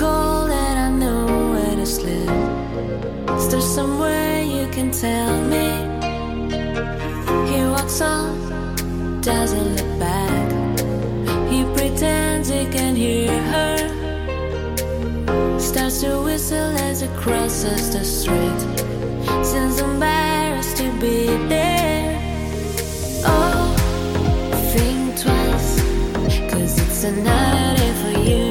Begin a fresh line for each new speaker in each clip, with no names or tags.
cold and I know where to slip. Is there somewhere you can tell me? He walks off, doesn't look back. He pretends he can hear her. Starts to whistle as he crosses the street. Seems embarrassed to be there. Oh, think twice, cause it's
a
night for you.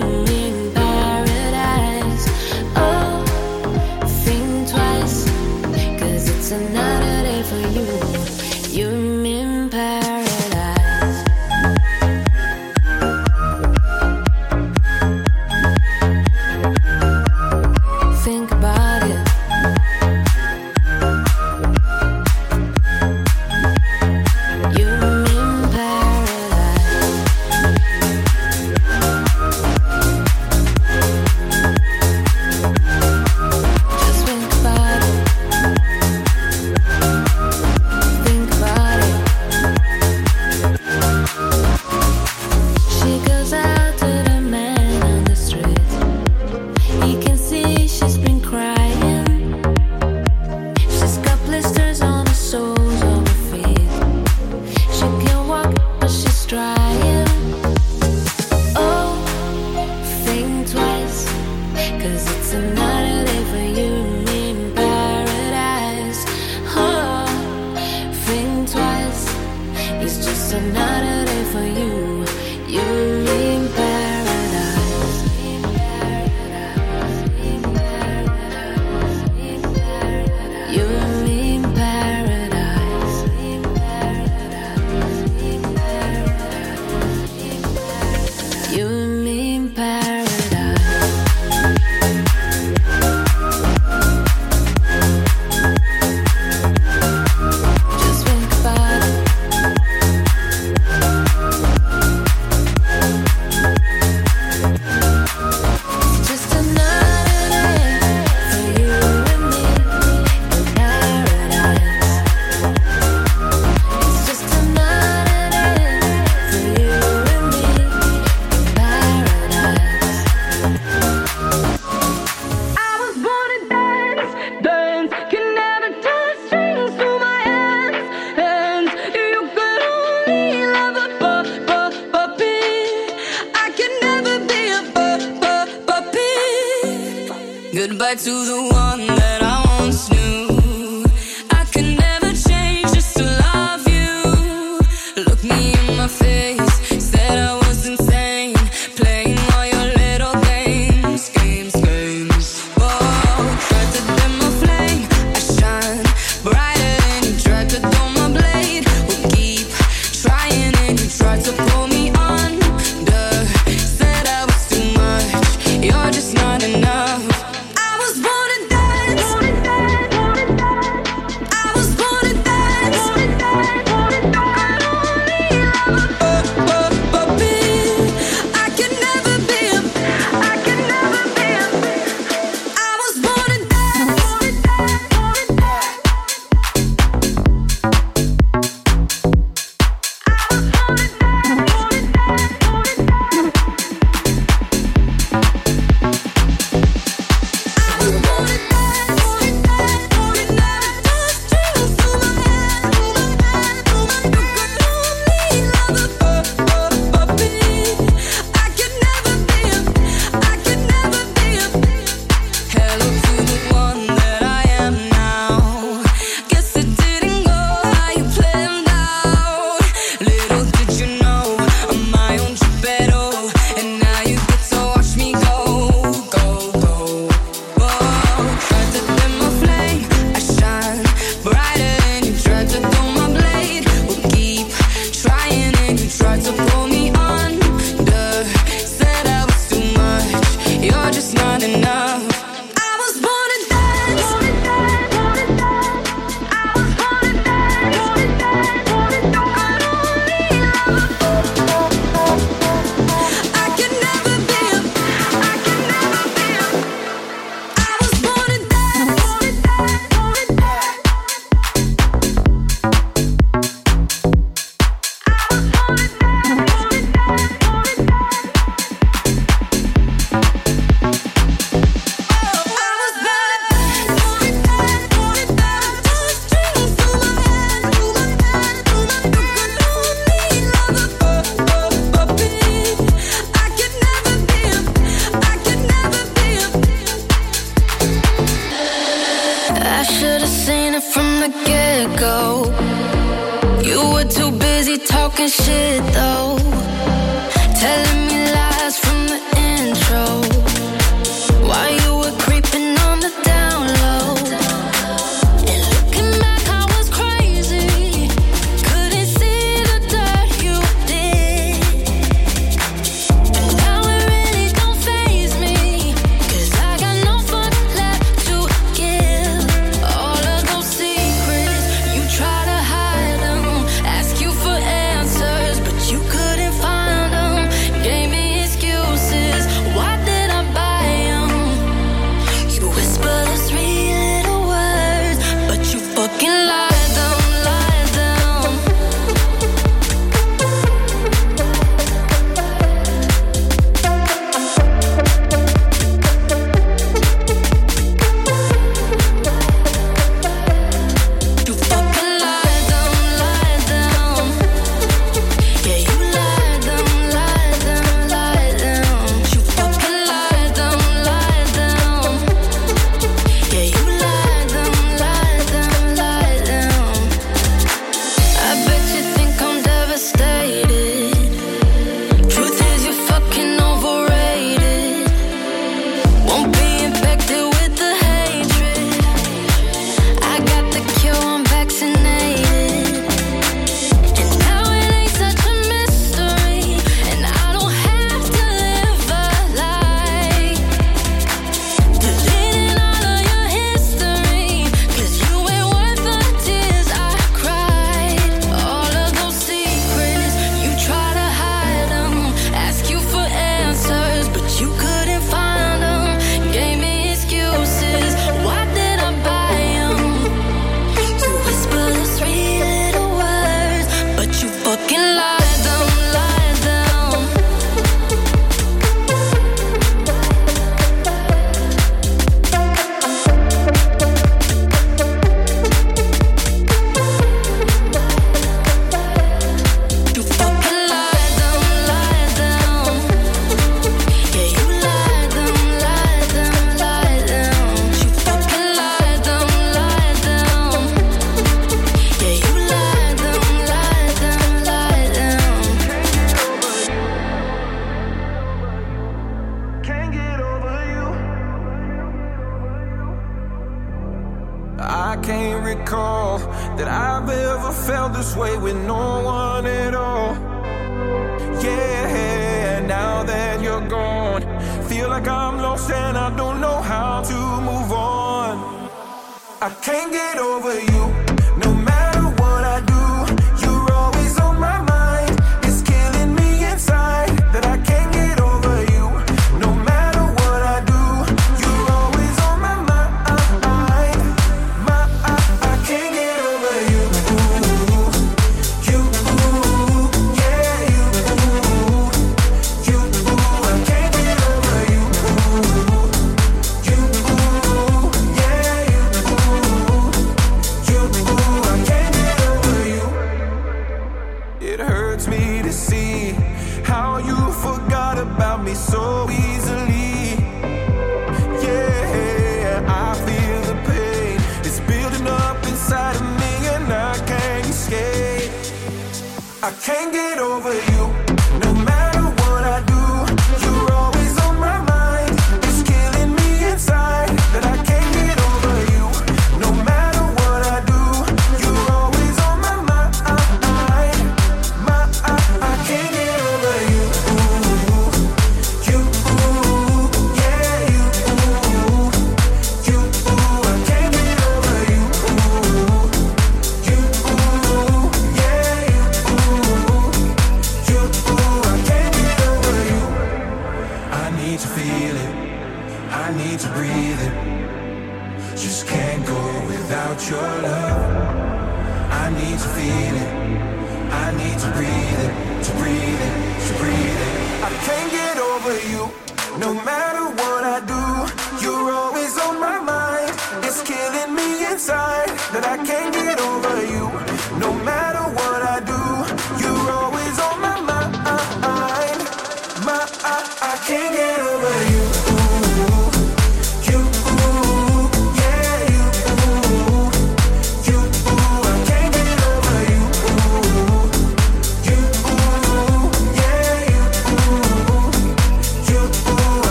Can't get over you,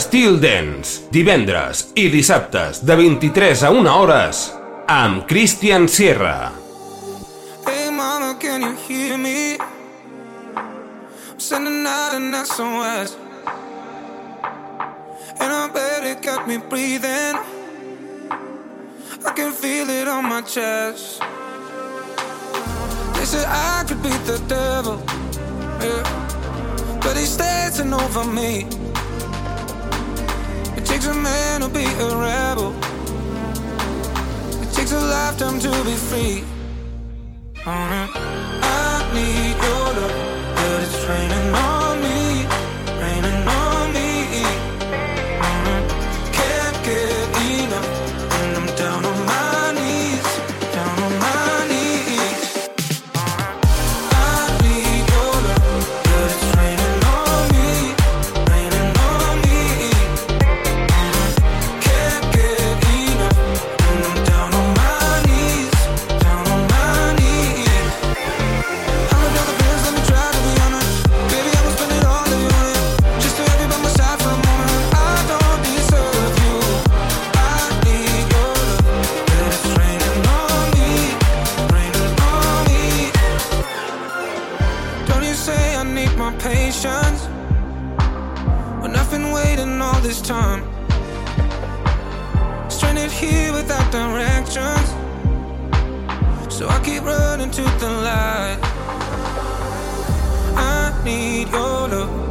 Steel Dance, divendres i dissabtes de 23 a 1 hores amb Christian Sierra.
Hey mama, can you hear me? I'm sending out an SOS And I bet it got me breathing I can feel it on my chest They said I could beat the devil yeah. But he dancing over me takes a man to be a rebel. It takes a lifetime to be free. Uh-huh. I need your love, but it's raining on. patience when I've been waiting all this time. Stranded here without directions, so I keep running to the light. I need your love.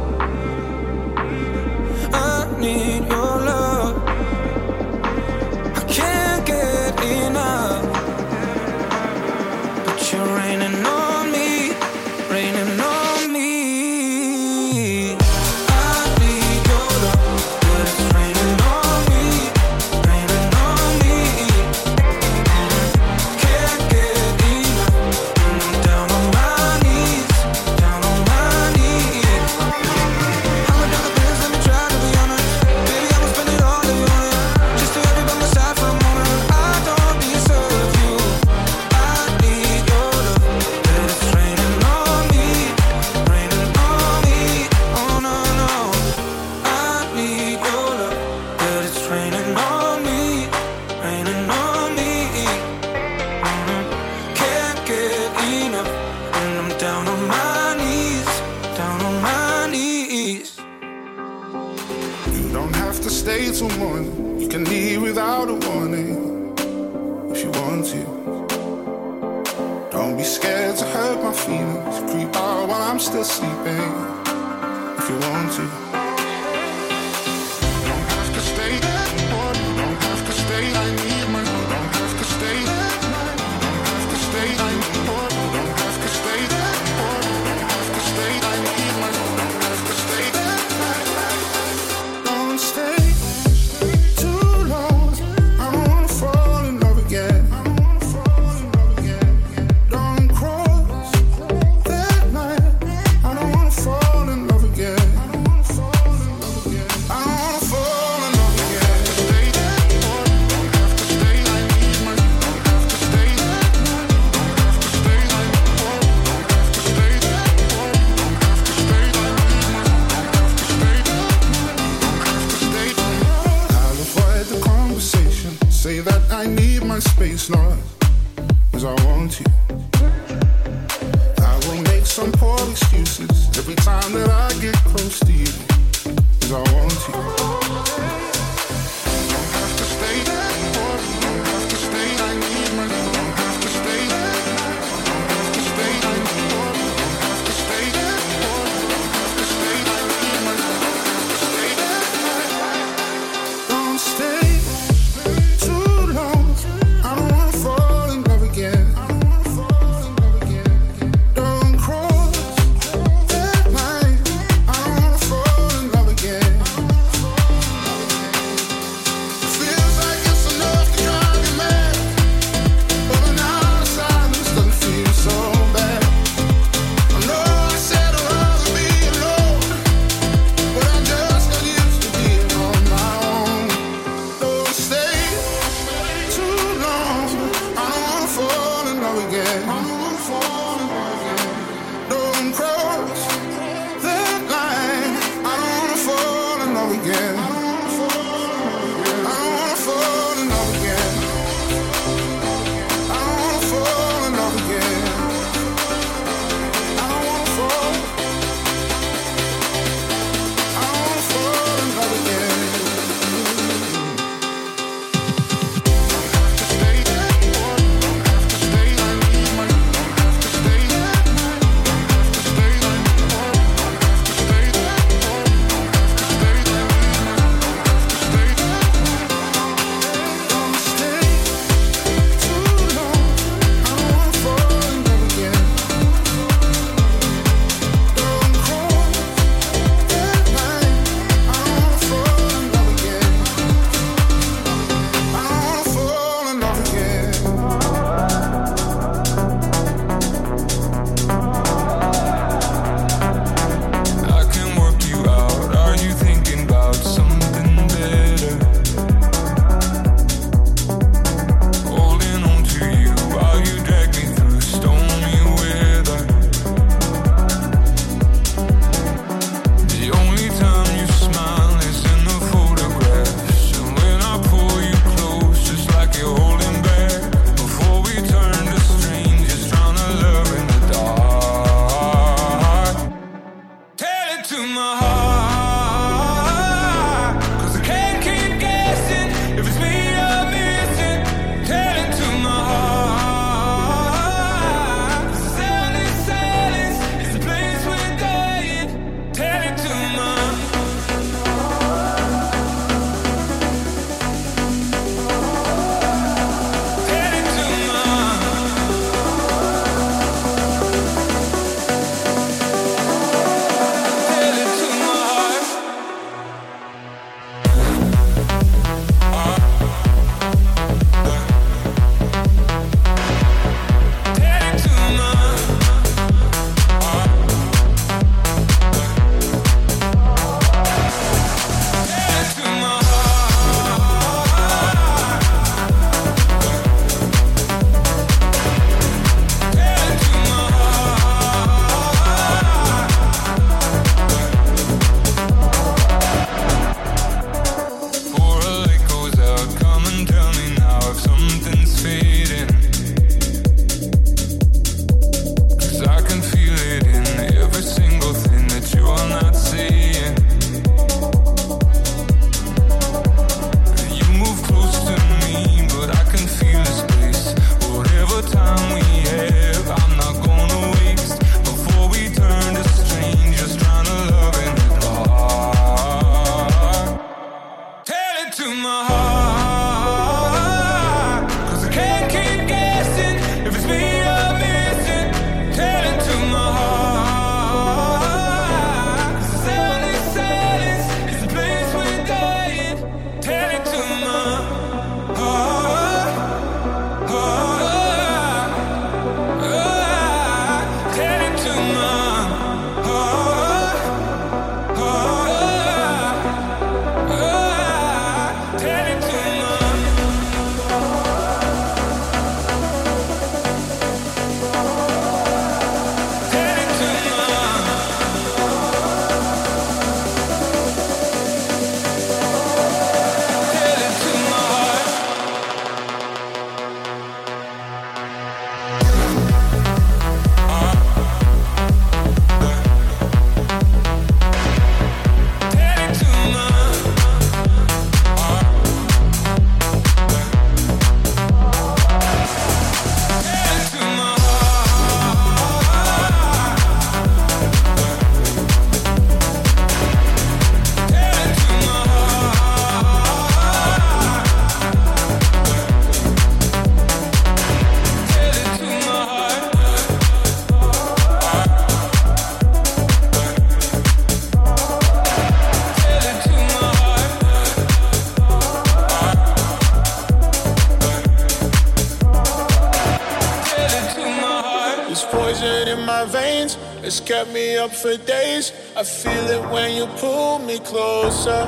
up for days. I feel it when you pull me closer.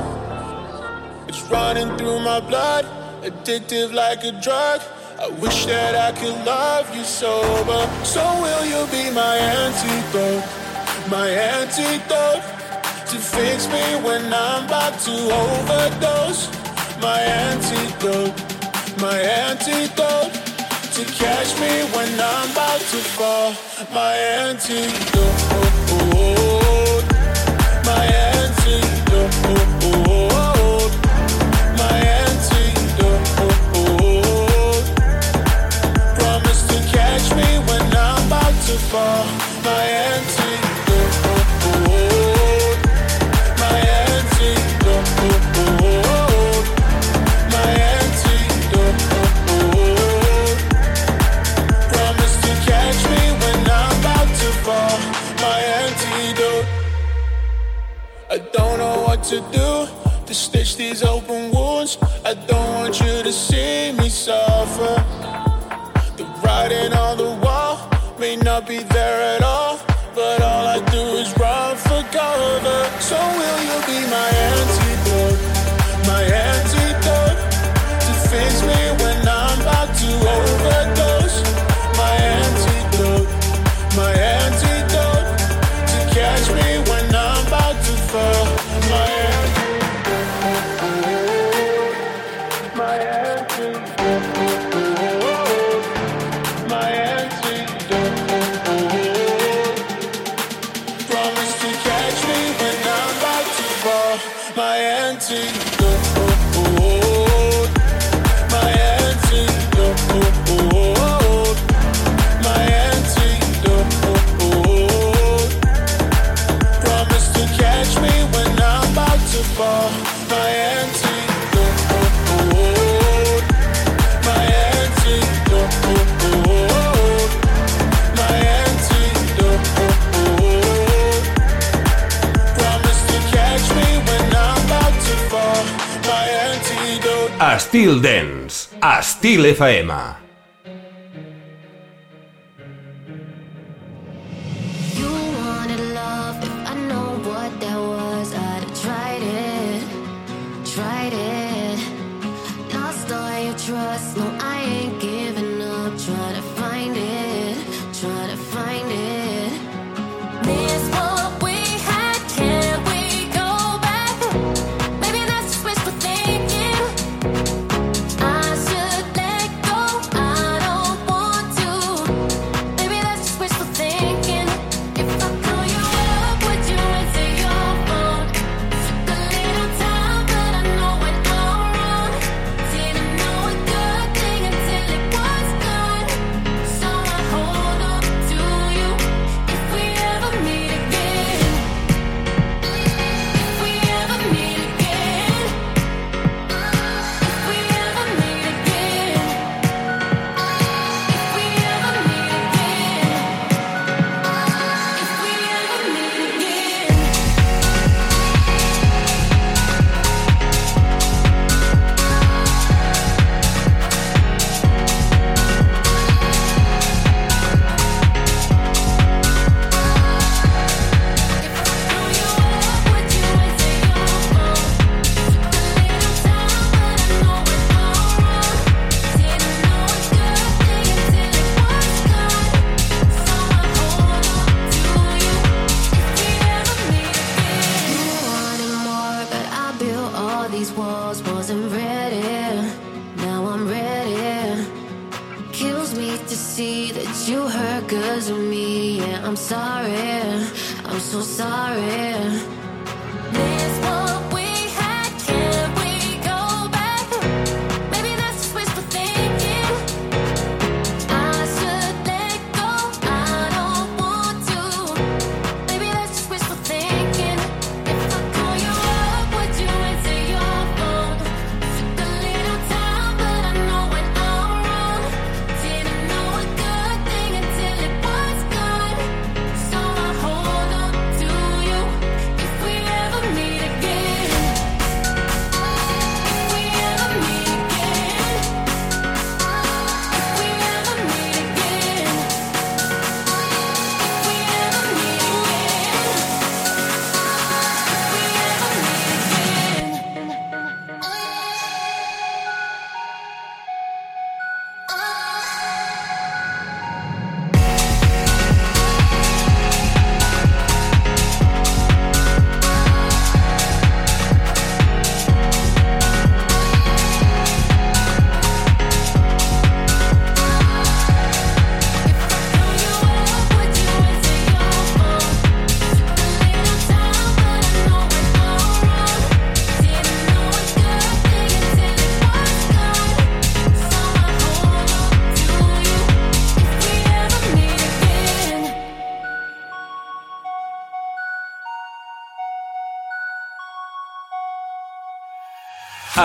It's running through my blood, addictive like a drug. I wish that I could love you sober. So will you be my antidote, my antidote to fix me when I'm about to overdose. My antidote, my antidote to catch me when I'm about to fall. My antidote. fall
Stile Faema.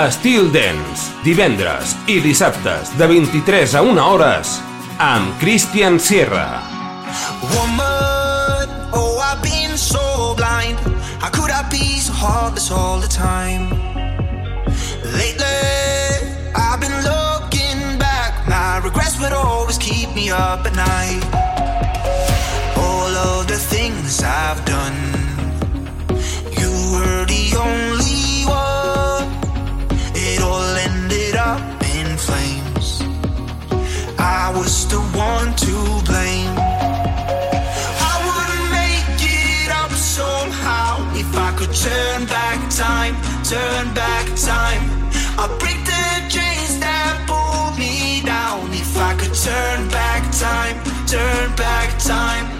Estil Dance, divendres i dissabtes de 23 a 1 hores amb Christian Sierra.
Woman, oh I've been so blind. How could I be so heartless all the time? Lately, I've been looking back. My regrets would always keep me up at night. All of the things I've done. flames. I was the one to blame. I wouldn't make it up somehow if I could turn back time, turn back time. I'd break the chains that pull me down if I could turn back time, turn back time.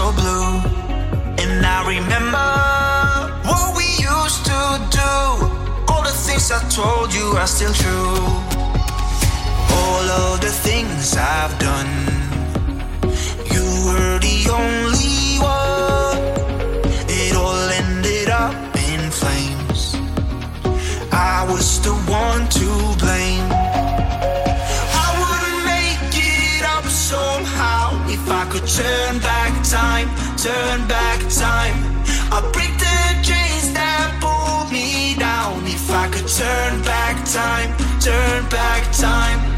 So blue. And I remember what we used to do. All the things I told you are still true. All of the things I've done, you were the only one. It all ended up in flames. I was the one to blame. Turn back time. I'll break the chains that pull me down if I could turn back time, turn back time.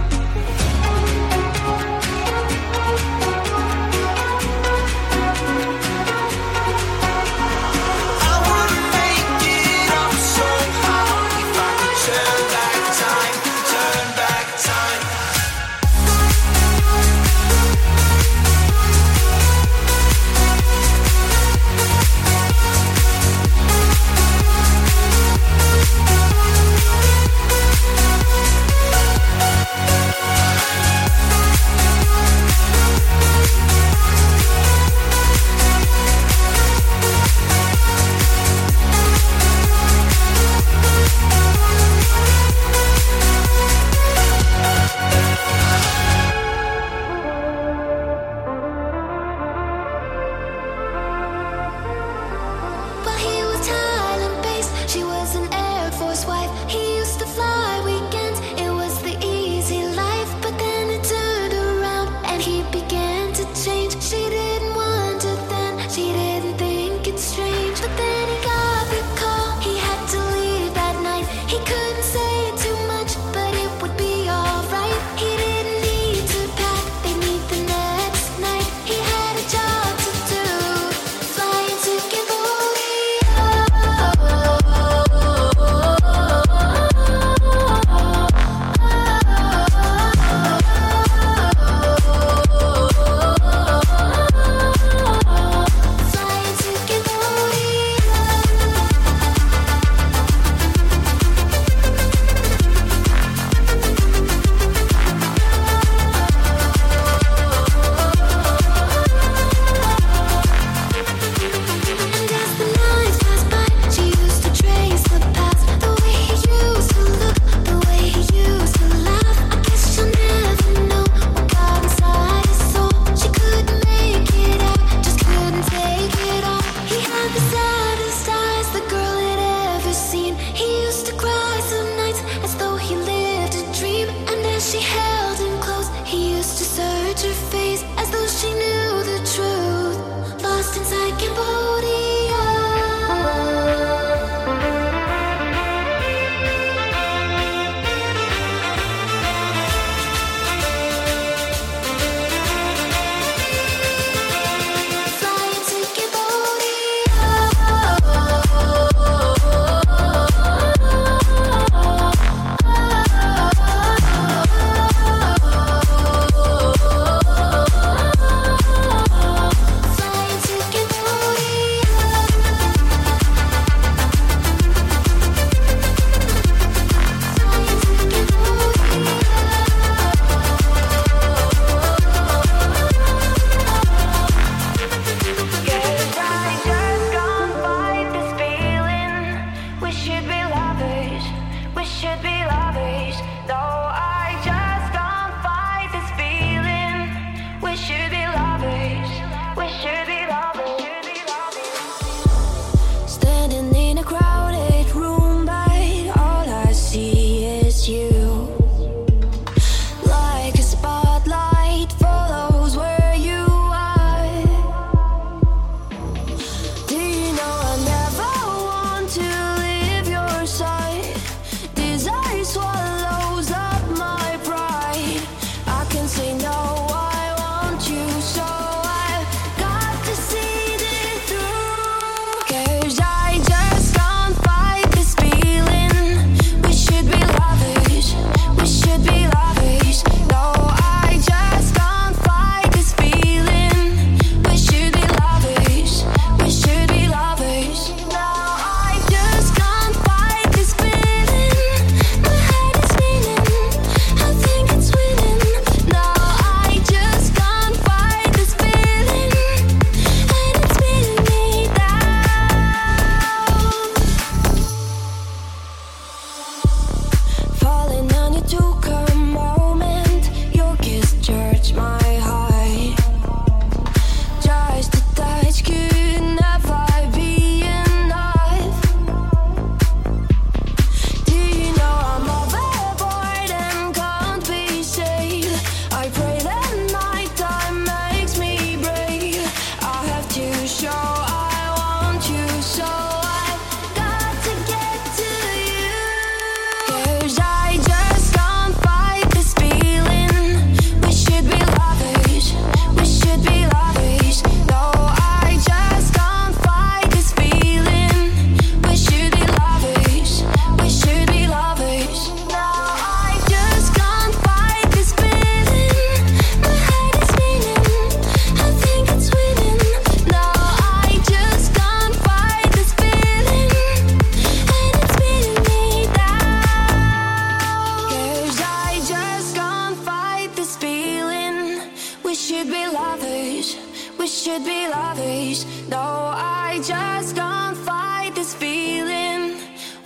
Can't fight this feeling.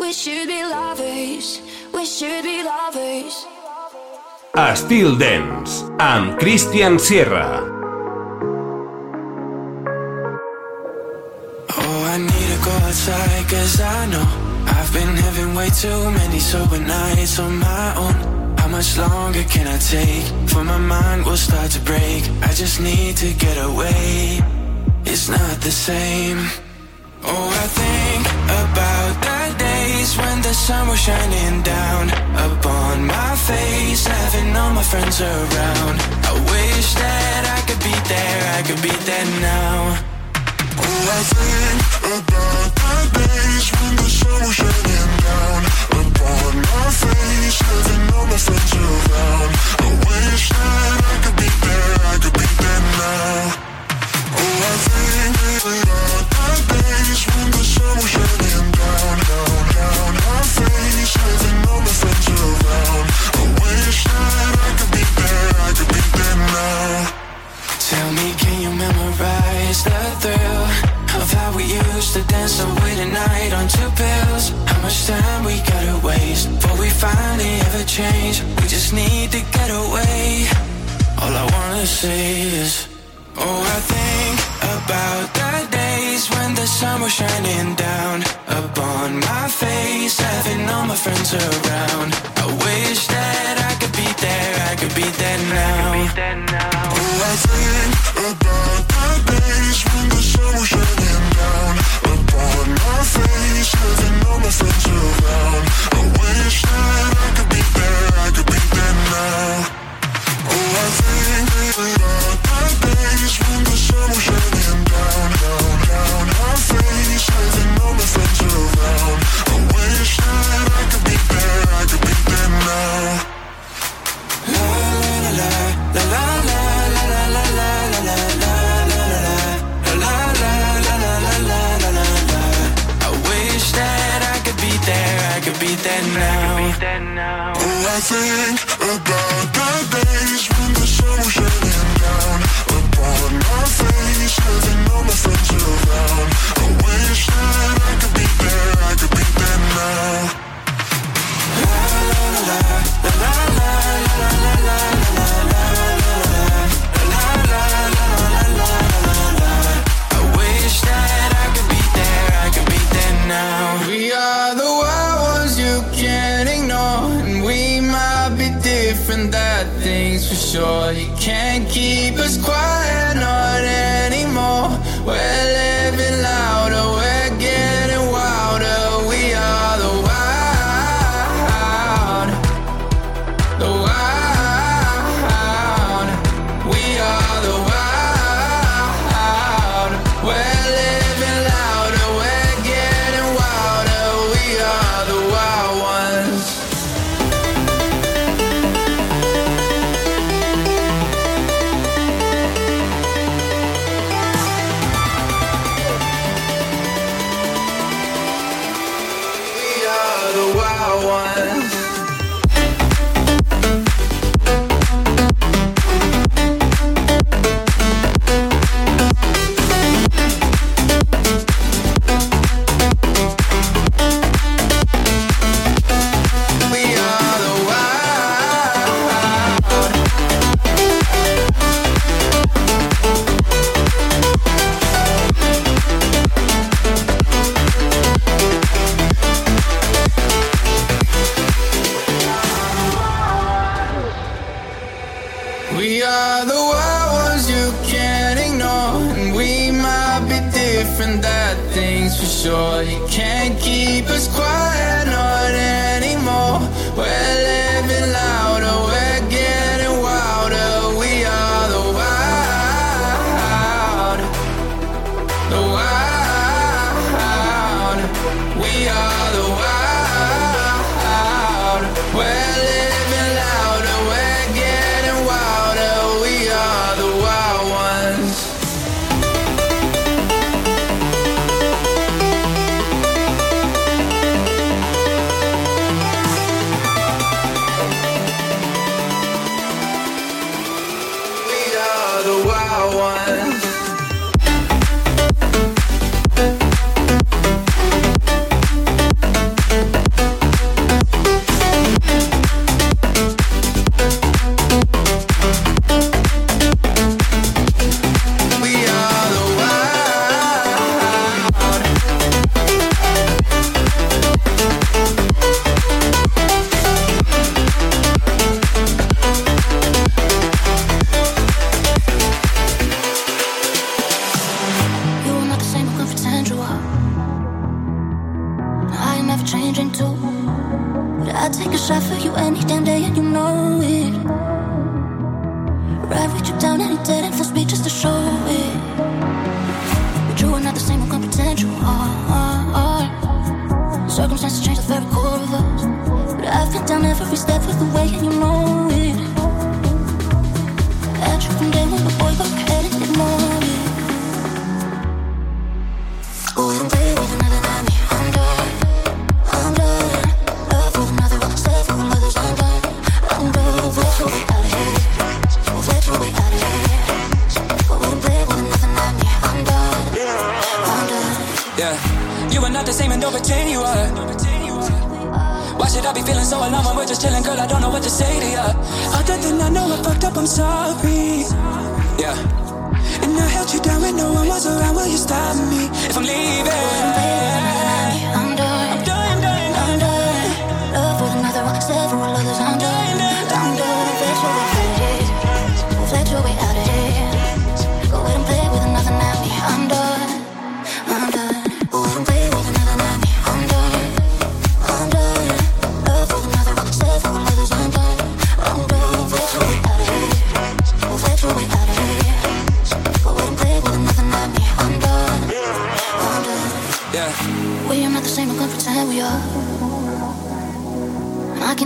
We should be lovers. We should be lovers.
Styl Dance, amb Christian Sierra.
Oh, I need to go outside cause I know I've been having way too many sober nights on my own. How much longer can I take? For my mind will start to break. I just need to get away. It's not the same. Oh, I think about the days when the sun was shining down upon my face, having all my friends around. I wish that I could be there, I could be there now.
Oh, I think about the days when the sun was shining down upon my face, having all my friends around. I wish that I could be there, I could be there now. Oh, I think about all. I wish that I could be there, I could be there.
Tell me, can you memorize the thrill of how we used to dance away the night on two pills? How much time we gotta waste before we finally ever change? We just need to get away. All I wanna say is, oh, I think about the days when the sun was shining down upon my face, having all my friends around. I wish that I could be there, I could be there now.
Oh, I think about the days when the sun was shining down upon my face, having all my friends around. I wish that I
take a shot for you any damn day, and you know it. Right, with you down any
dead end for speed just to show it. But you are not the same, i'm not pretend you are. Circumstances change the very core of us. But I've been down every step of the way, and you know it. At you from day one.
same and don't pretend you are. Why should I be feeling so alone when we're just chilling, girl? I don't know what to say to ya. Other than I know I fucked up, I'm sorry. Yeah. And I held you down when no one was around. Will you stop me if I'm leaving?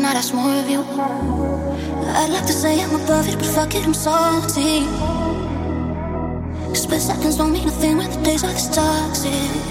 looking at more of you. I'd like to say I'm above it, but fuck it, I'm salty. Split seconds don't mean a thing when the days are this toxic.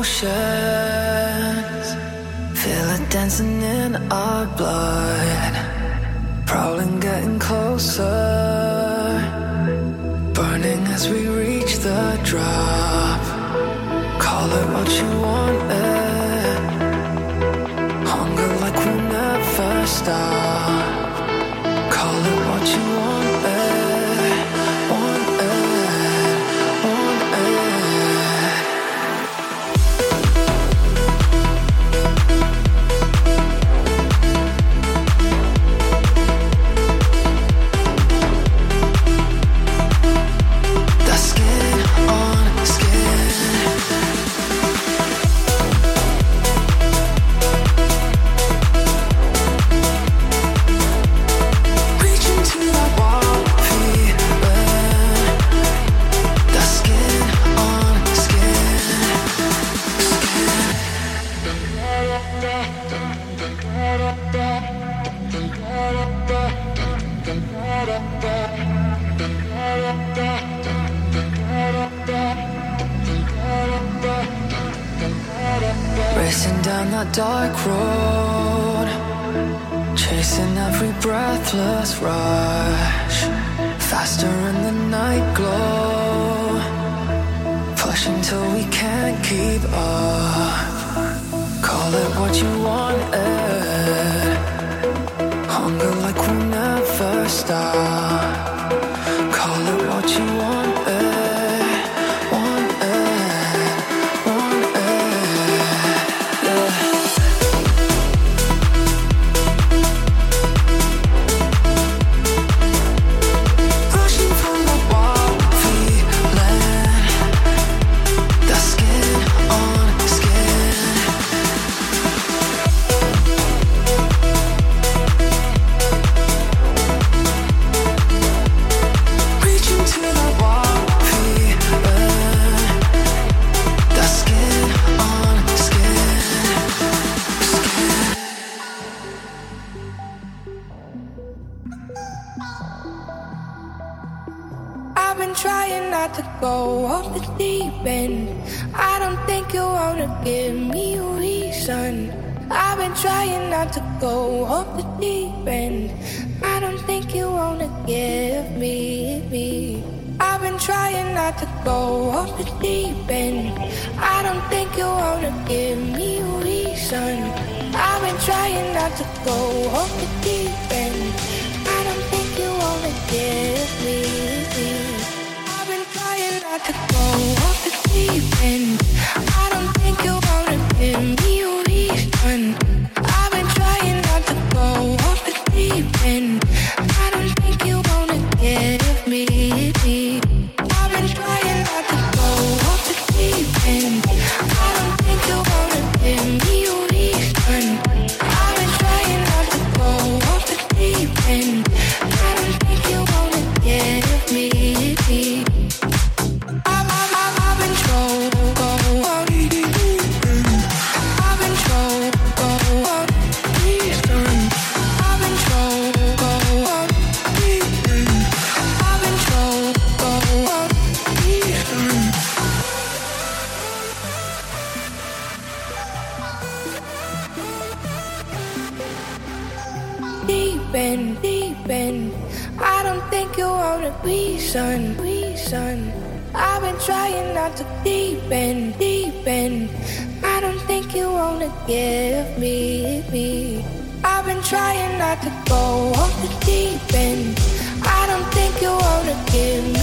emotions. Feel it dancing in our blood. Prowling, getting closer. Burning
as we reach the drop. Call it what you want it. Hunger like we'll never stop. Call it what you want.
trying not to deepen, deepen. I don't think you wanna give me, me. I've been trying not to go off the deep end. I don't think you wanna give me.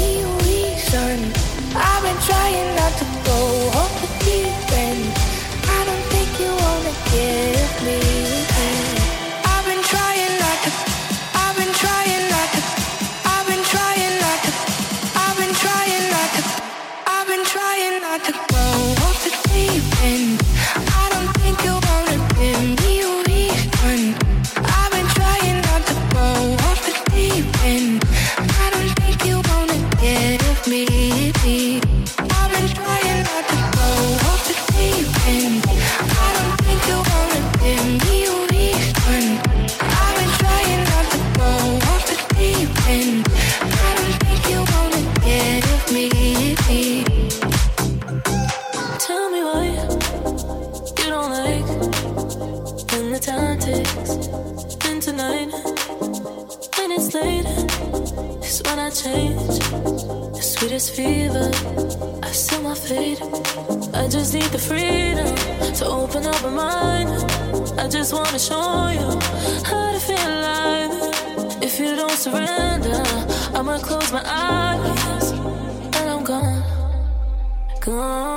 Gone.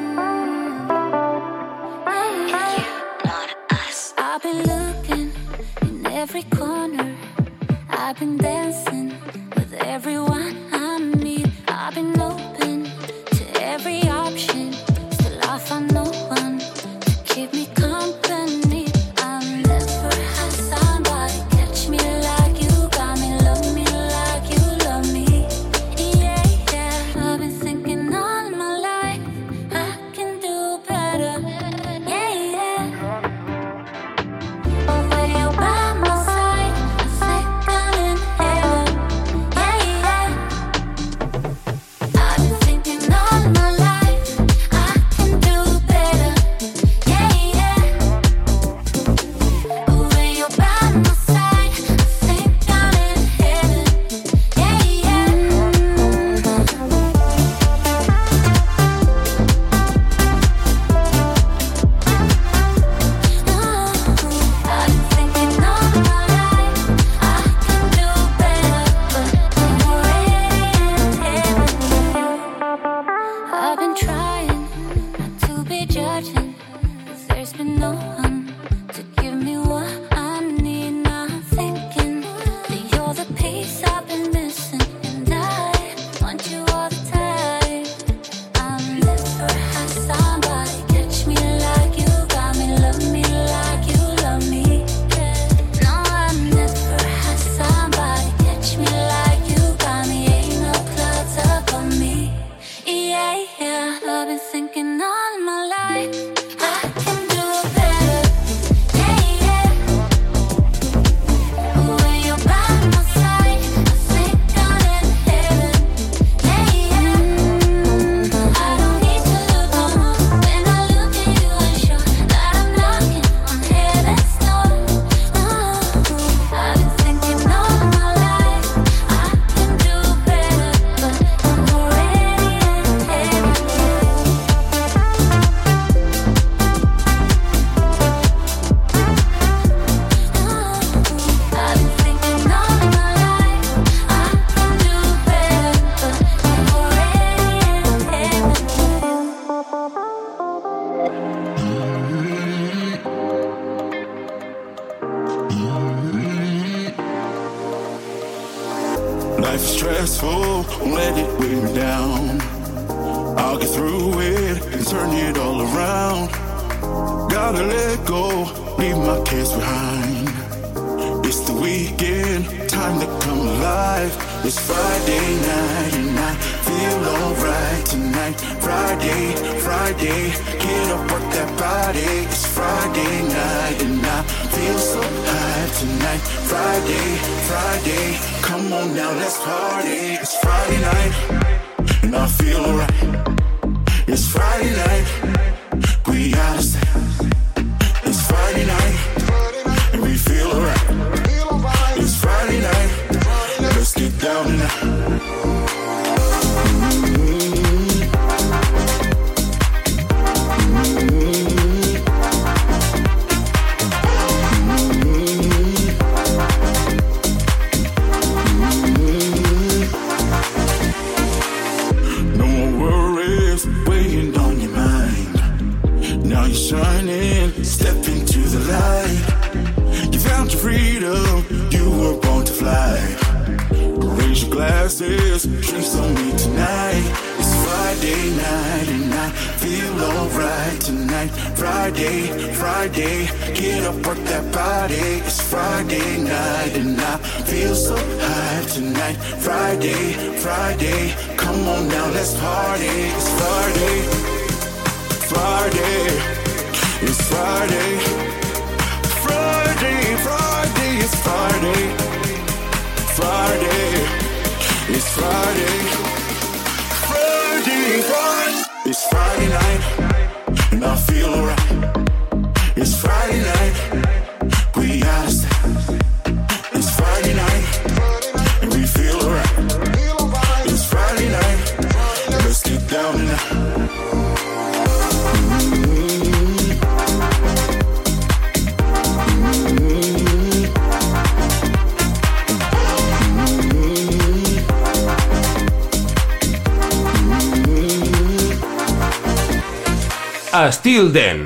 Dance.